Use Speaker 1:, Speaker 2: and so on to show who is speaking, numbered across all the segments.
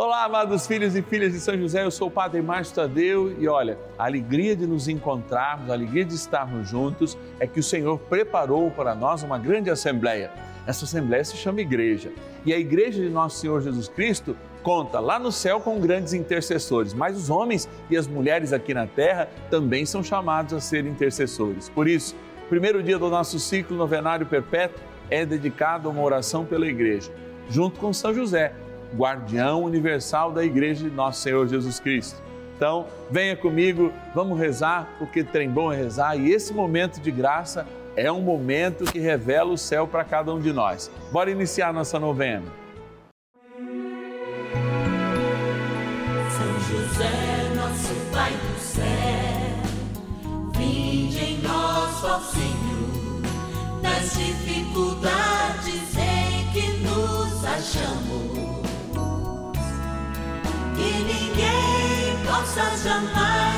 Speaker 1: Olá, amados filhos e filhas de São José, eu sou o Padre Márcio Tadeu e olha, a alegria de nos encontrarmos, a alegria de estarmos juntos é que o Senhor preparou para nós uma grande assembleia. Essa assembleia se chama Igreja e a Igreja de Nosso Senhor Jesus Cristo conta lá no céu com grandes intercessores, mas os homens e as mulheres aqui na terra também são chamados a ser intercessores. Por isso, primeiro dia do nosso ciclo novenário perpétuo é dedicado a uma oração pela Igreja, junto com São José guardião universal da Igreja de Nosso Senhor Jesus Cristo. Então, venha comigo, vamos rezar, porque trem bom é rezar e esse momento de graça é um momento que revela o céu para cada um de nós. Bora iniciar nossa novena.
Speaker 2: São José, nosso Pai do céu, vinde em nós, ó Senhor, nas dificuldades em que nos achamos ninguém possa jamais dizer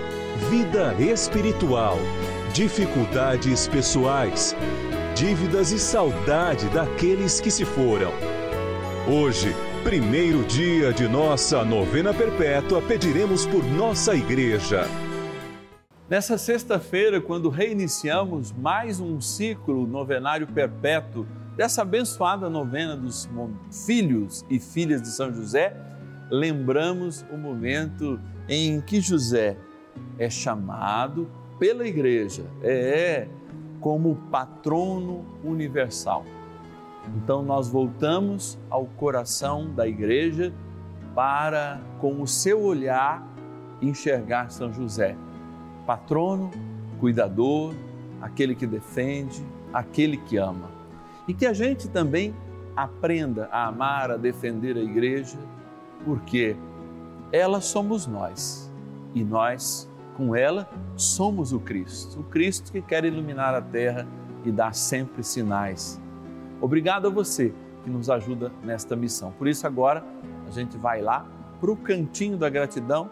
Speaker 3: vida espiritual, dificuldades pessoais, dívidas e saudade daqueles que se foram. Hoje, primeiro dia de nossa novena perpétua, pediremos por nossa igreja.
Speaker 1: Nessa sexta-feira, quando reiniciamos mais um ciclo novenário perpétuo dessa abençoada novena dos filhos e filhas de São José, lembramos o momento em que José é chamado pela igreja, é como patrono universal. Então nós voltamos ao coração da igreja para, com o seu olhar, enxergar São José, patrono, cuidador, aquele que defende, aquele que ama. E que a gente também aprenda a amar, a defender a igreja, porque ela somos nós e nós com ela, somos o Cristo, o Cristo que quer iluminar a terra e dar sempre sinais. Obrigado a você que nos ajuda nesta missão. Por isso, agora, a gente vai lá para o cantinho da gratidão,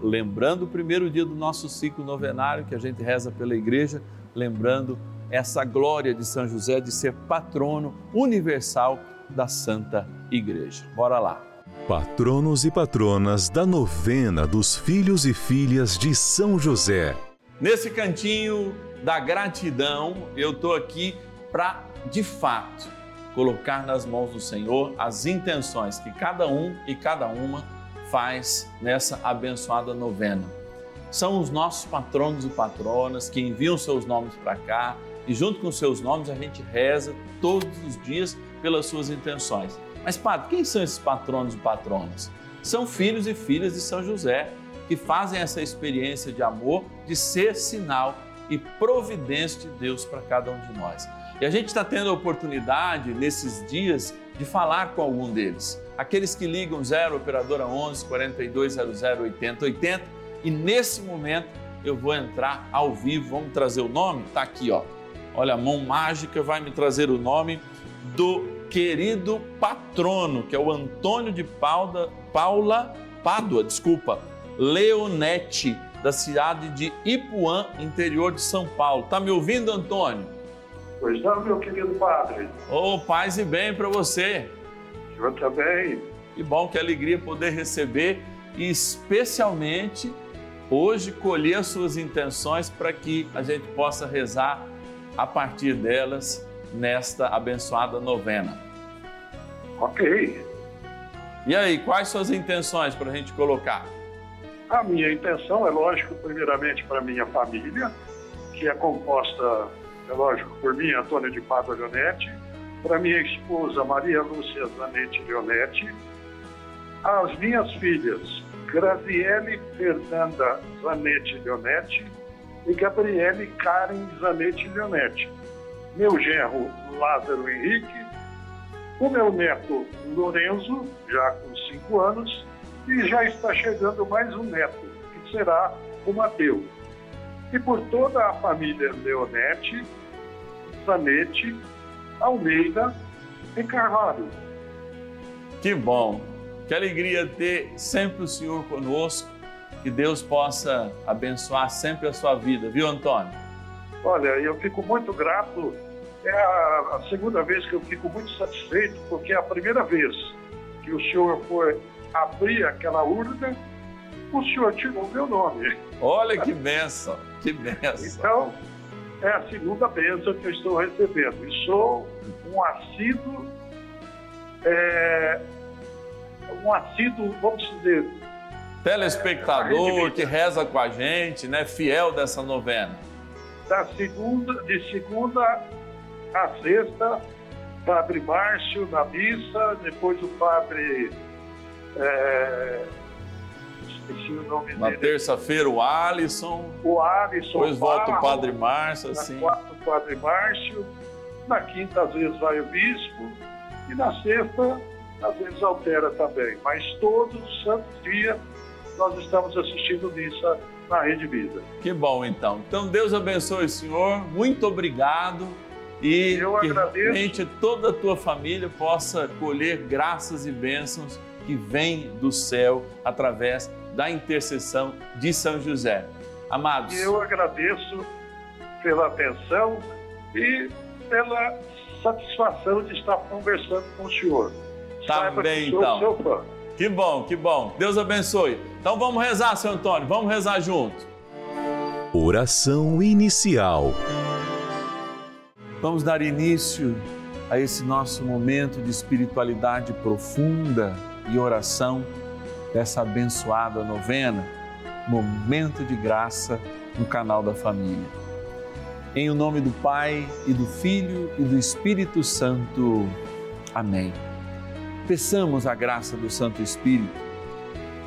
Speaker 1: lembrando o primeiro dia do nosso ciclo novenário que a gente reza pela igreja, lembrando essa glória de São José de ser patrono universal da Santa Igreja. Bora lá!
Speaker 3: Patronos e patronas da novena dos filhos e filhas de São José.
Speaker 1: Nesse cantinho da gratidão, eu estou aqui para, de fato, colocar nas mãos do Senhor as intenções que cada um e cada uma faz nessa abençoada novena. São os nossos patronos e patronas que enviam seus nomes para cá e, junto com seus nomes, a gente reza todos os dias pelas suas intenções. Mas, padre, quem são esses patronos e patronas? São filhos e filhas de São José que fazem essa experiência de amor, de ser sinal e providência de Deus para cada um de nós. E a gente está tendo a oportunidade nesses dias de falar com algum deles. Aqueles que ligam 0 operadora 11 4200 8080 e nesse momento eu vou entrar ao vivo, vamos trazer o nome? Tá aqui, ó. Olha, a mão mágica vai me trazer o nome do querido patrono, que é o Antônio de Paula, Paula Pádua, desculpa, Leonete, da cidade de Ipuã, interior de São Paulo. Tá me ouvindo, Antônio?
Speaker 4: Pois não, meu querido padre.
Speaker 1: Ô, oh, paz e bem para você.
Speaker 4: Eu também.
Speaker 1: Que bom, que alegria poder receber e especialmente hoje colher as suas intenções para que a gente possa rezar a partir delas nesta abençoada novena.
Speaker 4: Ok.
Speaker 1: E aí, quais suas intenções para a gente colocar?
Speaker 4: A minha intenção é, lógico, primeiramente para minha família, que é composta, é lógico, por mim, Antônio de Pádua Leonetti, para minha esposa Maria Lúcia Zanetti Leonetti, as minhas filhas Graziele Fernanda Zanetti Leonetti e Gabriele Karen Zanetti Leonetti, meu genro Lázaro Henrique, o meu neto Lorenzo, já com cinco anos, e já está chegando mais um neto, que será o Mateus. E por toda a família Leonetti, Zanetti, Almeida e Carvalho.
Speaker 1: Que bom! Que alegria ter sempre o Senhor conosco. Que Deus possa abençoar sempre a sua vida, viu, Antônio?
Speaker 4: Olha, eu fico muito grato. É a, a segunda vez que eu fico muito satisfeito, porque é a primeira vez que o senhor foi abrir aquela urna, o senhor tirou meu nome.
Speaker 1: Olha que benção, que benção.
Speaker 4: Então, é a segunda bênção que eu estou recebendo. E sou um assíduo, é, um assíduo, vamos dizer,
Speaker 1: Telespectador que reza com a gente, né? Fiel dessa novena.
Speaker 4: Da segunda, de segunda a sexta, Padre Márcio na missa, depois o Padre. é, esqueci o nome
Speaker 1: Na
Speaker 4: dele.
Speaker 1: terça-feira, o Alisson.
Speaker 4: O Alisson.
Speaker 1: Depois volta o Padre Márcio,
Speaker 4: Na
Speaker 1: assim.
Speaker 4: quarta, o Padre Márcio. Na quinta, às vezes, vai o Bispo. E na sexta, às vezes, altera também. Mas todos os santos dias nós estamos assistindo missa na Rede Vida.
Speaker 1: Que bom, então. Então, Deus abençoe o senhor. Muito obrigado. E
Speaker 4: Eu
Speaker 1: que
Speaker 4: agradeço.
Speaker 1: realmente toda a tua família possa colher graças e bênçãos que vêm do céu através da intercessão de São José. Amados,
Speaker 4: eu agradeço pela atenção e pela satisfação de estar conversando com o senhor.
Speaker 1: Tá
Speaker 4: Saiba
Speaker 1: bem,
Speaker 4: que
Speaker 1: então.
Speaker 4: seu fã.
Speaker 1: que bom, que bom. Deus abençoe. Então vamos rezar, seu Antônio. Vamos rezar junto.
Speaker 3: Oração inicial.
Speaker 1: Vamos dar início a esse nosso momento de espiritualidade profunda e oração dessa abençoada novena, Momento de Graça no canal da família. Em o nome do Pai e do Filho e do Espírito Santo. Amém. Peçamos a graça do Santo Espírito.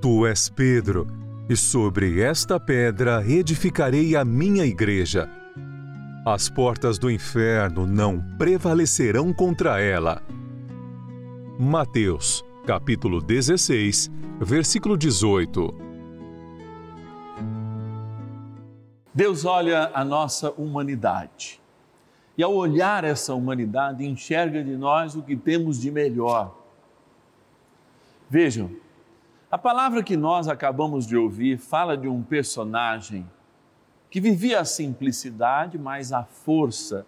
Speaker 3: Tu és Pedro, e sobre esta pedra edificarei a minha igreja. As portas do inferno não prevalecerão contra ela. Mateus, capítulo 16, versículo 18.
Speaker 1: Deus olha a nossa humanidade. E ao olhar essa humanidade, enxerga de nós o que temos de melhor. Vejam, a palavra que nós acabamos de ouvir fala de um personagem que vivia a simplicidade, mas a força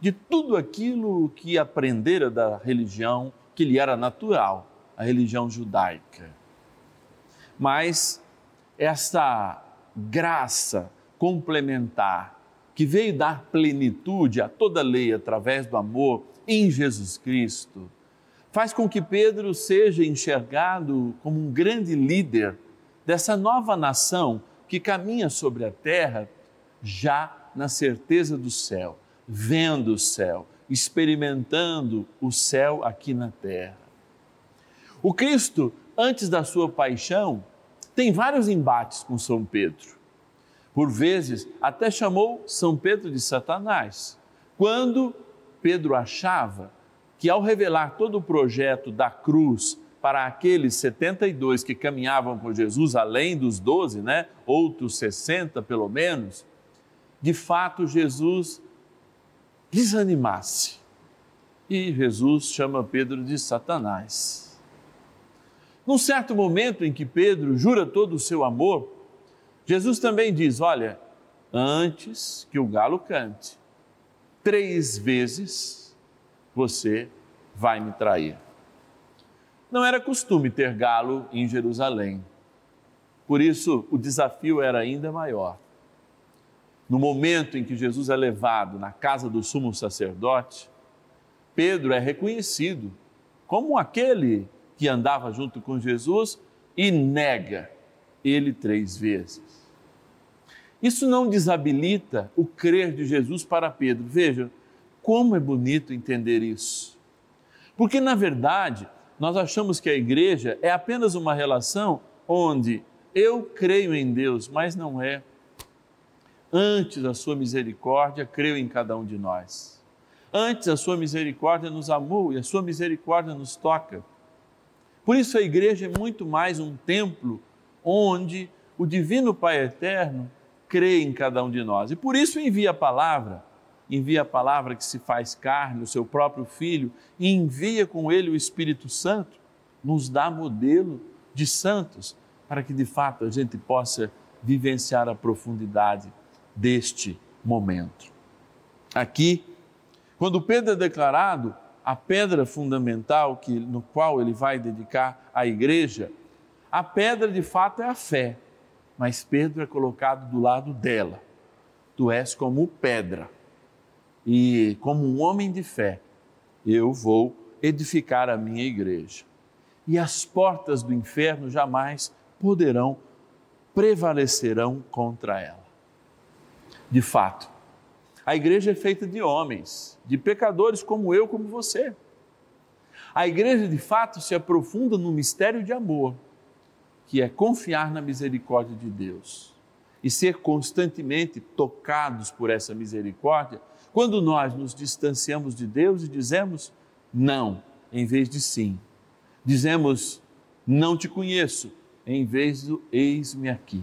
Speaker 1: de tudo aquilo que aprendera da religião que lhe era natural, a religião judaica. Mas essa graça complementar que veio dar plenitude a toda lei através do amor em Jesus Cristo, faz com que Pedro seja enxergado como um grande líder dessa nova nação que caminha sobre a terra já na certeza do céu, vendo o céu, experimentando o céu aqui na terra. O Cristo, antes da sua paixão, tem vários embates com São Pedro. Por vezes, até chamou São Pedro de Satanás, quando Pedro achava que, ao revelar todo o projeto da cruz para aqueles 72 que caminhavam com Jesus, além dos 12, né? outros 60 pelo menos, de fato Jesus desanimasse. E Jesus chama Pedro de Satanás. Num certo momento em que Pedro jura todo o seu amor, Jesus também diz: Olha, antes que o galo cante, três vezes você vai me trair. Não era costume ter galo em Jerusalém. Por isso, o desafio era ainda maior no momento em que Jesus é levado na casa do sumo sacerdote, Pedro é reconhecido como aquele que andava junto com Jesus e nega ele três vezes. Isso não desabilita o crer de Jesus para Pedro. Veja como é bonito entender isso. Porque, na verdade, nós achamos que a igreja é apenas uma relação onde eu creio em Deus, mas não é Antes a sua misericórdia creu em cada um de nós. Antes a sua misericórdia nos amou e a sua misericórdia nos toca. Por isso a igreja é muito mais um templo onde o Divino Pai Eterno crê em cada um de nós. E por isso envia a palavra, envia a palavra que se faz carne, o seu próprio Filho, e envia com ele o Espírito Santo, nos dá modelo de santos, para que de fato a gente possa vivenciar a profundidade deste momento. Aqui, quando Pedro é declarado a pedra fundamental que, no qual ele vai dedicar a igreja, a pedra de fato é a fé, mas Pedro é colocado do lado dela. Tu és como pedra, e como um homem de fé, eu vou edificar a minha igreja. E as portas do inferno jamais poderão, prevalecerão contra ela de fato. A igreja é feita de homens, de pecadores como eu, como você. A igreja, de fato, se aprofunda no mistério de amor, que é confiar na misericórdia de Deus e ser constantemente tocados por essa misericórdia, quando nós nos distanciamos de Deus e dizemos não em vez de sim. Dizemos não te conheço em vez do eis-me aqui.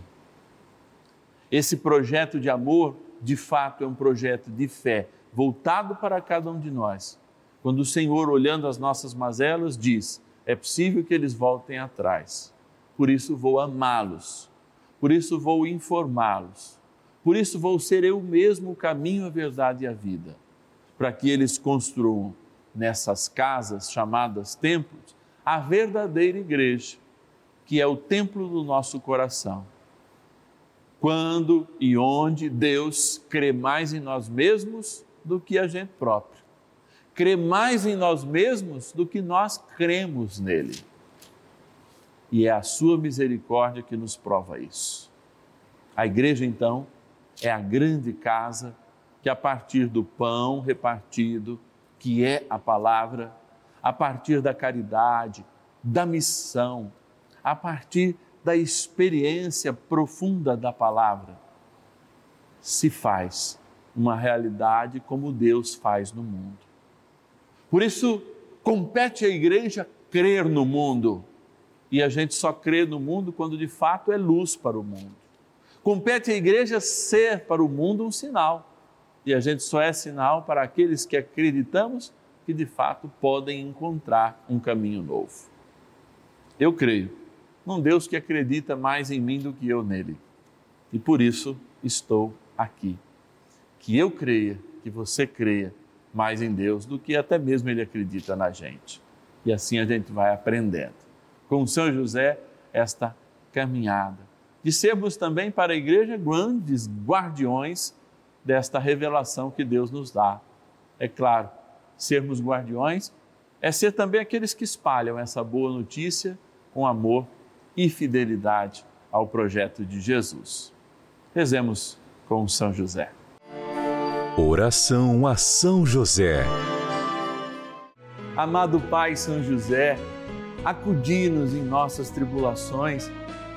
Speaker 1: Esse projeto de amor, de fato, é um projeto de fé, voltado para cada um de nós. Quando o Senhor, olhando as nossas mazelas, diz: é possível que eles voltem atrás. Por isso vou amá-los, por isso vou informá-los, por isso vou ser eu mesmo o caminho, a verdade e a vida, para que eles construam nessas casas chamadas templos a verdadeira igreja, que é o templo do nosso coração quando e onde Deus crê mais em nós mesmos do que a gente próprio. Crê mais em nós mesmos do que nós cremos nele. E é a sua misericórdia que nos prova isso. A igreja, então, é a grande casa que, a partir do pão repartido, que é a palavra, a partir da caridade, da missão, a partir da experiência profunda da palavra, se faz uma realidade como Deus faz no mundo. Por isso, Compete à igreja crer no mundo. E a gente só crê no mundo quando de fato é luz para o mundo. Compete à igreja ser para o mundo um sinal. E a gente só é sinal para aqueles que acreditamos que de fato podem encontrar um caminho novo. Eu creio num Deus que acredita mais em mim do que eu nele. E por isso estou aqui. Que eu creia, que você creia mais em Deus do que até mesmo ele acredita na gente. E assim a gente vai aprendendo. Com São José, esta caminhada. De sermos também para a igreja grandes guardiões desta revelação que Deus nos dá. É claro, sermos guardiões é ser também aqueles que espalham essa boa notícia com amor e fidelidade ao projeto de Jesus. Rezemos com São José.
Speaker 3: Oração a São José.
Speaker 1: Amado Pai São José, acudi-nos em nossas tribulações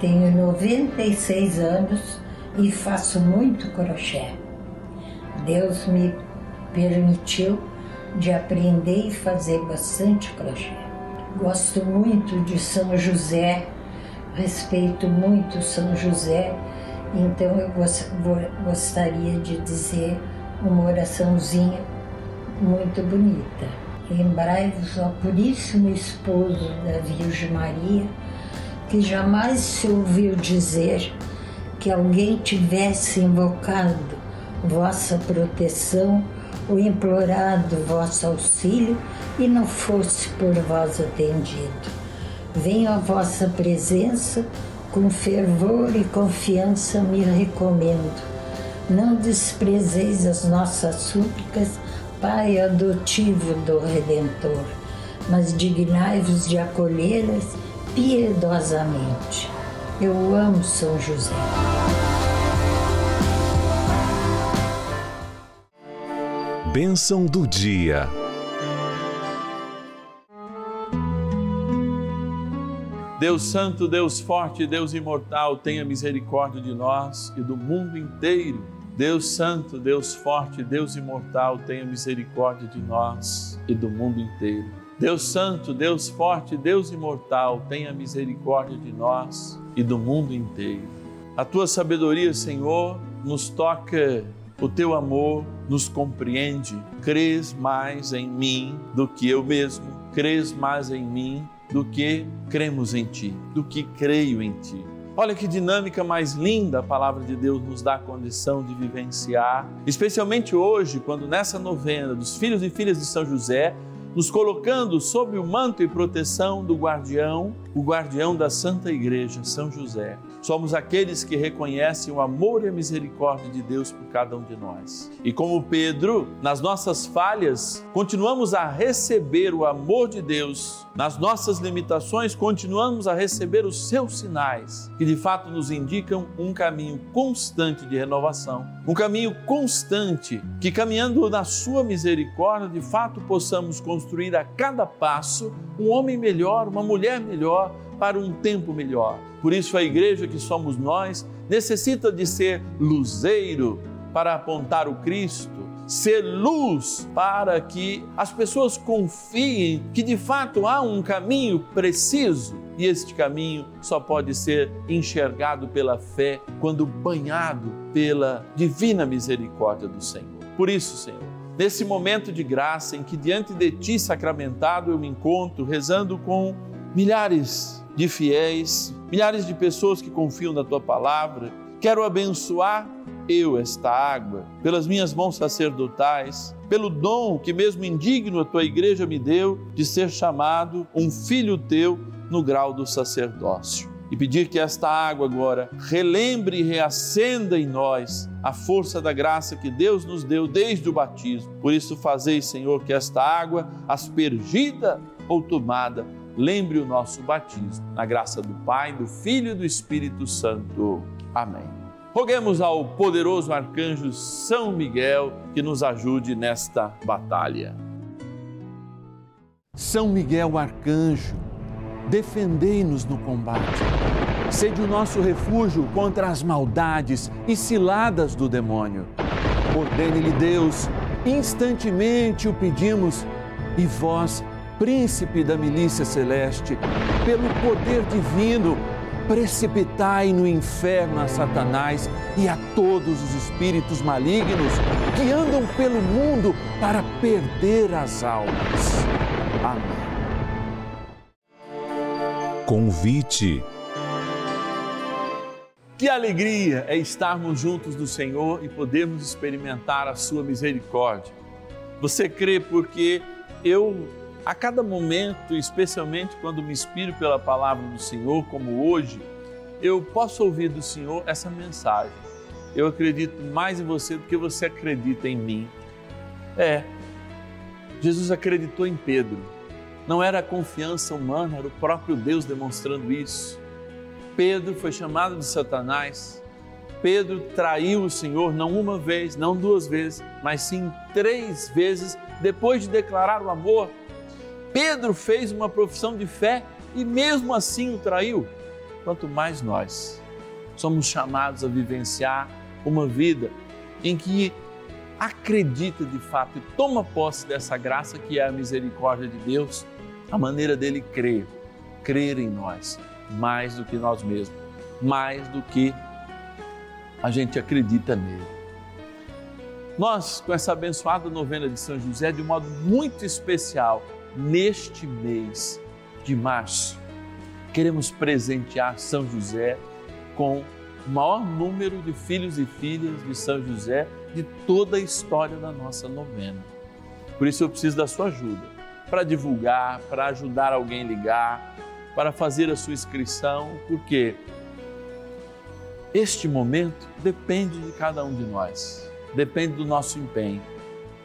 Speaker 5: tenho 96 anos e faço muito crochê. Deus me permitiu de aprender e fazer bastante crochê. Gosto muito de São José, respeito muito São José, então eu gostaria de dizer uma oraçãozinha muito bonita. Lembrai-vos, ó Puríssimo Esposo da Virgem Maria, que jamais se ouviu dizer que alguém tivesse invocado vossa proteção ou implorado vosso auxílio e não fosse por vós atendido. Venho à vossa presença com fervor e confiança me recomendo. Não desprezeis as nossas súplicas, Pai adotivo do Redentor, mas dignai-vos de acolhê-las piedosamente. Eu amo São José.
Speaker 3: Bênção do dia.
Speaker 1: Deus Santo, Deus Forte, Deus Imortal, tenha misericórdia de nós e do mundo inteiro. Deus Santo, Deus Forte, Deus Imortal, tenha misericórdia de nós e do mundo inteiro. Deus Santo, Deus Forte, Deus Imortal, tenha misericórdia de nós e do mundo inteiro. A tua sabedoria, Senhor, nos toca, o teu amor nos compreende. Crês mais em mim do que eu mesmo, crês mais em mim do que cremos em Ti, do que creio em Ti. Olha que dinâmica mais linda a palavra de Deus nos dá a condição de vivenciar, especialmente hoje, quando nessa novena dos filhos e filhas de São José, nos colocando sob o manto e proteção do guardião, o guardião da Santa Igreja, São José. Somos aqueles que reconhecem o amor e a misericórdia de Deus por cada um de nós. E como Pedro, nas nossas falhas, continuamos a receber o amor de Deus. Nas nossas limitações, continuamos a receber os seus sinais, que de fato nos indicam um caminho constante de renovação, um caminho constante que, caminhando na Sua misericórdia, de fato possamos construir a cada passo um homem melhor, uma mulher melhor para um tempo melhor. Por isso, a igreja que somos nós necessita de ser luzeiro para apontar o Cristo, ser luz para que as pessoas confiem que de fato há um caminho preciso e este caminho só pode ser enxergado pela fé quando banhado pela divina misericórdia do Senhor. Por isso, Senhor, nesse momento de graça em que diante de Ti sacramentado eu me encontro rezando com milhares de fiéis, milhares de pessoas que confiam na tua palavra. Quero abençoar eu esta água pelas minhas mãos sacerdotais, pelo dom que mesmo indigno a tua igreja me deu de ser chamado um filho teu no grau do sacerdócio. E pedir que esta água agora relembre e reacenda em nós a força da graça que Deus nos deu desde o batismo. Por isso, fazei, Senhor, que esta água, aspergida ou tomada, lembre o nosso batismo. Na graça do Pai, do Filho e do Espírito Santo. Amém. Roguemos ao poderoso arcanjo São Miguel que nos ajude nesta batalha. São Miguel arcanjo, defendei-nos no combate. Sede o nosso refúgio contra as maldades e ciladas do demônio. Ordene-lhe Deus, instantemente o pedimos, e vós, príncipe da milícia celeste, pelo poder divino, precipitai no inferno a Satanás e a todos os espíritos malignos que andam pelo mundo para perder as almas. Amém.
Speaker 3: Convite.
Speaker 1: Que alegria é estarmos juntos do Senhor e podermos experimentar a Sua misericórdia. Você crê porque eu a cada momento, especialmente quando me inspiro pela palavra do Senhor, como hoje, eu posso ouvir do Senhor essa mensagem. Eu acredito mais em você do que você acredita em mim. É, Jesus acreditou em Pedro. Não era a confiança humana, era o próprio Deus demonstrando isso. Pedro foi chamado de Satanás. Pedro traiu o Senhor não uma vez, não duas vezes, mas sim três vezes depois de declarar o amor Pedro fez uma profissão de fé e mesmo assim o traiu. Quanto mais nós somos chamados a vivenciar uma vida em que acredita de fato e toma posse dessa graça que é a misericórdia de Deus, a maneira dele crer, crer em nós, mais do que nós mesmos, mais do que a gente acredita nele. Nós, com essa abençoada novena de São José, de um modo muito especial, neste mês de março, queremos presentear São José com o maior número de filhos e filhas de São José de toda a história da nossa novena. Por isso eu preciso da sua ajuda para divulgar, para ajudar alguém a ligar, para fazer a sua inscrição, porque este momento depende de cada um de nós, depende do nosso empenho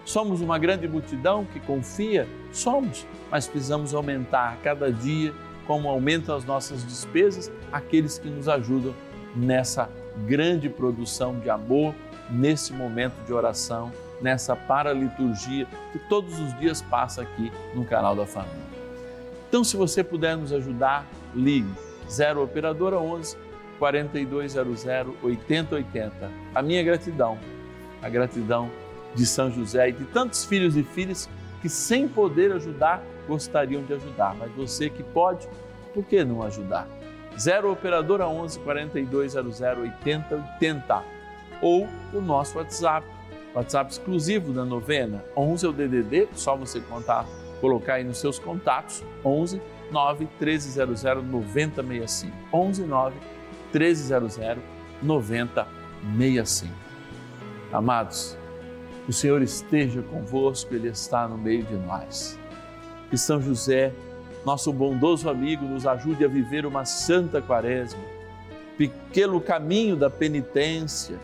Speaker 1: Somos uma grande multidão que confia? Somos, mas precisamos aumentar cada dia, como aumentam as nossas despesas, aqueles que nos ajudam nessa grande produção de amor, nesse momento de oração, nessa paraliturgia que todos os dias passa aqui no canal da família. Então, se você puder nos ajudar, ligue 0 operadora 11 4200 8080. A minha gratidão, a gratidão de São José e de tantos filhos e filhas que, sem poder ajudar, gostariam de ajudar. Mas você que pode, por que não ajudar? 0 Operadora 11 4200 8080 ou o nosso WhatsApp, WhatsApp exclusivo da novena, 11 é o DDD, só você contar, colocar aí nos seus contatos, 11 9 1300 9065. 11 9 1300 9065. Amados, o Senhor esteja convosco, Ele está no meio de nós. Que São José, nosso bondoso amigo, nos ajude a viver uma santa quaresma, pelo caminho da penitência,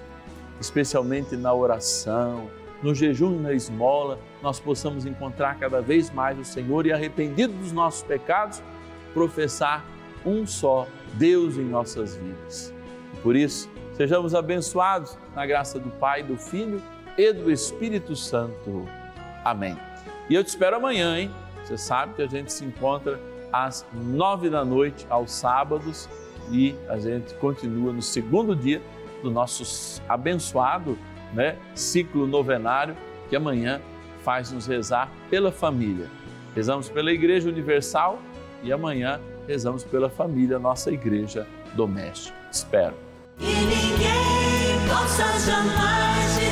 Speaker 1: especialmente na oração, no jejum e na esmola, nós possamos encontrar cada vez mais o Senhor e, arrependido dos nossos pecados, professar um só Deus em nossas vidas. Por isso, sejamos abençoados na graça do Pai, do Filho e do Espírito Santo. Amém. E eu te espero amanhã, hein? Você sabe que a gente se encontra às nove da noite, aos sábados, e a gente continua no segundo dia do nosso abençoado né, ciclo novenário, que amanhã faz nos rezar pela família. Rezamos pela Igreja Universal e amanhã rezamos pela família, nossa igreja doméstica. Espero.
Speaker 2: E ninguém possa jamais